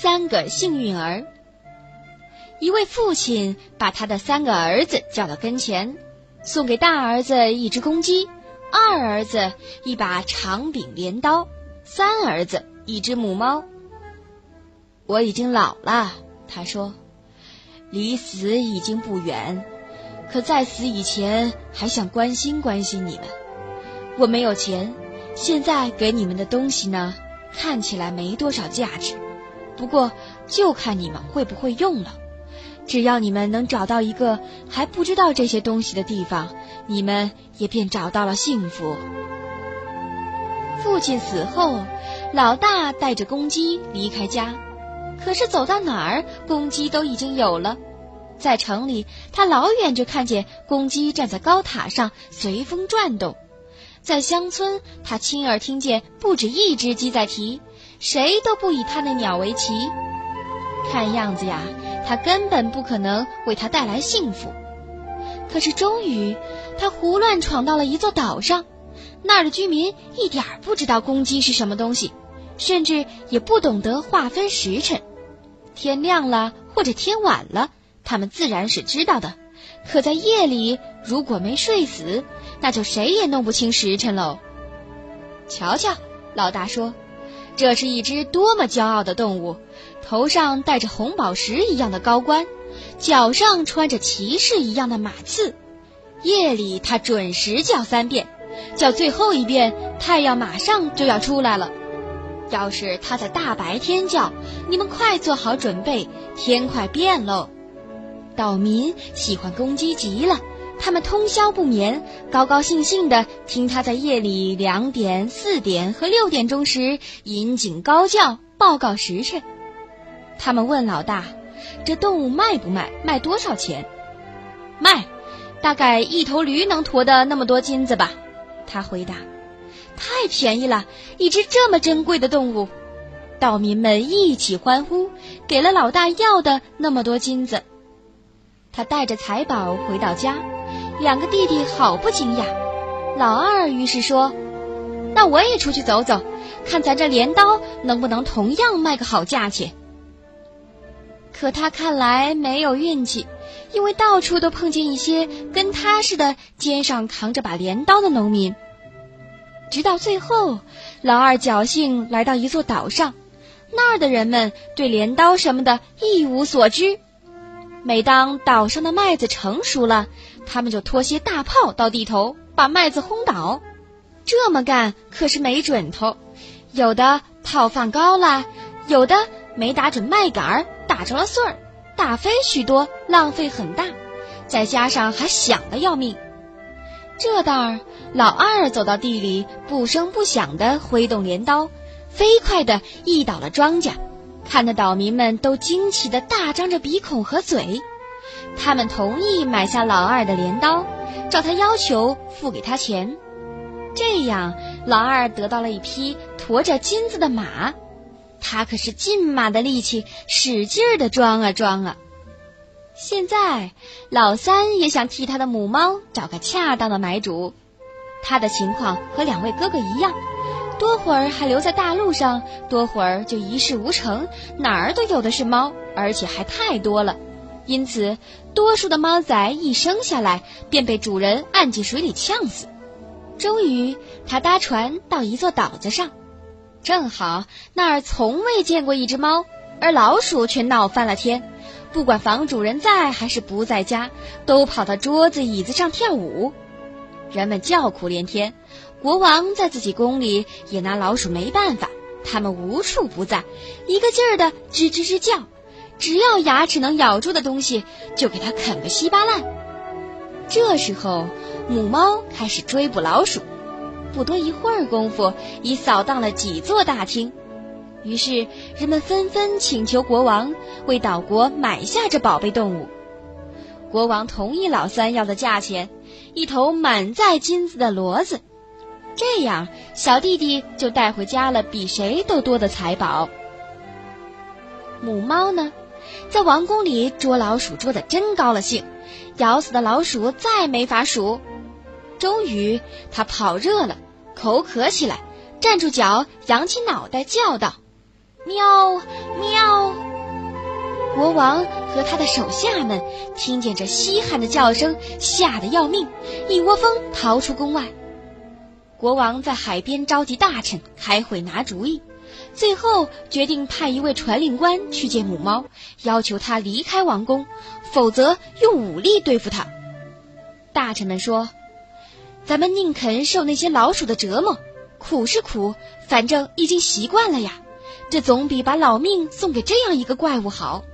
三个幸运儿。一位父亲把他的三个儿子叫到跟前，送给大儿子一只公鸡，二儿子一把长柄镰刀，三儿子一只母猫。我已经老了，他说，离死已经不远，可在死以前还想关心关心你们。我没有钱，现在给你们的东西呢，看起来没多少价值，不过就看你们会不会用了。只要你们能找到一个还不知道这些东西的地方，你们也便找到了幸福。父亲死后，老大带着公鸡离开家，可是走到哪儿，公鸡都已经有了。在城里，他老远就看见公鸡站在高塔上随风转动；在乡村，他亲耳听见不止一只鸡在啼，谁都不以他那鸟为奇。看样子呀。他根本不可能为他带来幸福，可是终于，他胡乱闯到了一座岛上，那儿的居民一点儿不知道公鸡是什么东西，甚至也不懂得划分时辰。天亮了或者天晚了，他们自然是知道的，可在夜里如果没睡死，那就谁也弄不清时辰喽。瞧瞧，老大说，这是一只多么骄傲的动物。头上戴着红宝石一样的高冠，脚上穿着骑士一样的马刺。夜里他准时叫三遍，叫最后一遍，太阳马上就要出来了。要是他在大白天叫，你们快做好准备，天快变喽。岛民喜欢公鸡极了，他们通宵不眠，高高兴兴地听他在夜里两点、四点和六点钟时引颈高叫，报告时辰。他们问老大：“这动物卖不卖？卖多少钱？”“卖，大概一头驴能驮的那么多金子吧。”他回答。“太便宜了，一只这么珍贵的动物！”岛民们一起欢呼，给了老大要的那么多金子。他带着财宝回到家，两个弟弟好不惊讶。老二于是说：“那我也出去走走，看咱这镰刀能不能同样卖个好价钱。”可他看来没有运气，因为到处都碰见一些跟他似的肩上扛着把镰刀的农民。直到最后，老二侥幸来到一座岛上，那儿的人们对镰刀什么的一无所知。每当岛上的麦子成熟了，他们就拖些大炮到地头，把麦子轰倒。这么干可是没准头，有的炮放高了，有的没打准麦秆儿。打着了穗儿，打飞许多，浪费很大，再加上还响的要命。这当儿，老二走到地里，不声不响地挥动镰刀，飞快地一倒了庄稼，看得岛民们都惊奇地大张着鼻孔和嘴。他们同意买下老二的镰刀，照他要求付给他钱。这样，老二得到了一匹驮着金子的马。他可是尽马的力气，使劲儿的装啊装啊！现在老三也想替他的母猫找个恰当的买主。他的情况和两位哥哥一样，多会儿还留在大路上，多会儿就一事无成，哪儿都有的是猫，而且还太多了。因此，多数的猫仔一生下来便被主人按进水里呛死。终于，他搭船到一座岛子上。正好那儿从未见过一只猫，而老鼠却闹翻了天。不管房主人在还是不在家，都跑到桌子椅子上跳舞。人们叫苦连天，国王在自己宫里也拿老鼠没办法。他们无处不在，一个劲儿的吱吱吱叫，只要牙齿能咬住的东西，就给它啃个稀巴烂。这时候，母猫开始追捕老鼠。不多一会儿功夫，已扫荡了几座大厅。于是人们纷纷请求国王为岛国买下这宝贝动物。国王同意老三要的价钱，一头满载金子的骡子。这样，小弟弟就带回家了比谁都多的财宝。母猫呢，在王宫里捉老鼠捉得真高了兴，咬死的老鼠再没法数。终于，它跑热了。口渴起来，站住脚，扬起脑袋叫道：“喵，喵！”国王和他的手下们听见这稀罕的叫声，吓得要命，一窝蜂逃出宫外。国王在海边召集大臣开会拿主意，最后决定派一位传令官去见母猫，要求他离开王宫，否则用武力对付他。大臣们说：“咱们宁肯受那些老鼠的折磨，苦是苦，反正已经习惯了呀，这总比把老命送给这样一个怪物好。”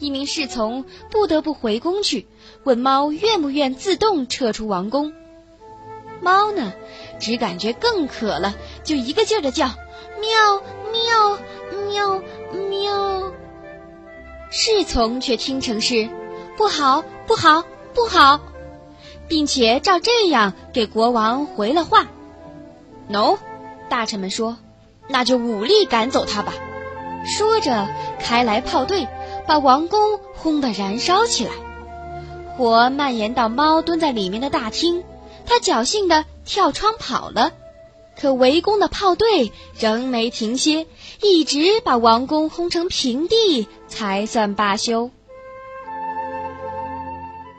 一名侍从不得不回宫去，问猫愿不愿自动撤出王宫。猫呢，只感觉更渴了，就一个劲儿的叫：“喵喵喵喵。”侍从却听成是“不好不好不好”，并且照这样给国王回了话。喏，大臣们说：“那就武力赶走他吧。”说着，开来炮队。把王宫轰得燃烧起来，火蔓延到猫蹲在里面的大厅，它侥幸地跳窗跑了。可围攻的炮队仍没停歇，一直把王宫轰成平地，才算罢休。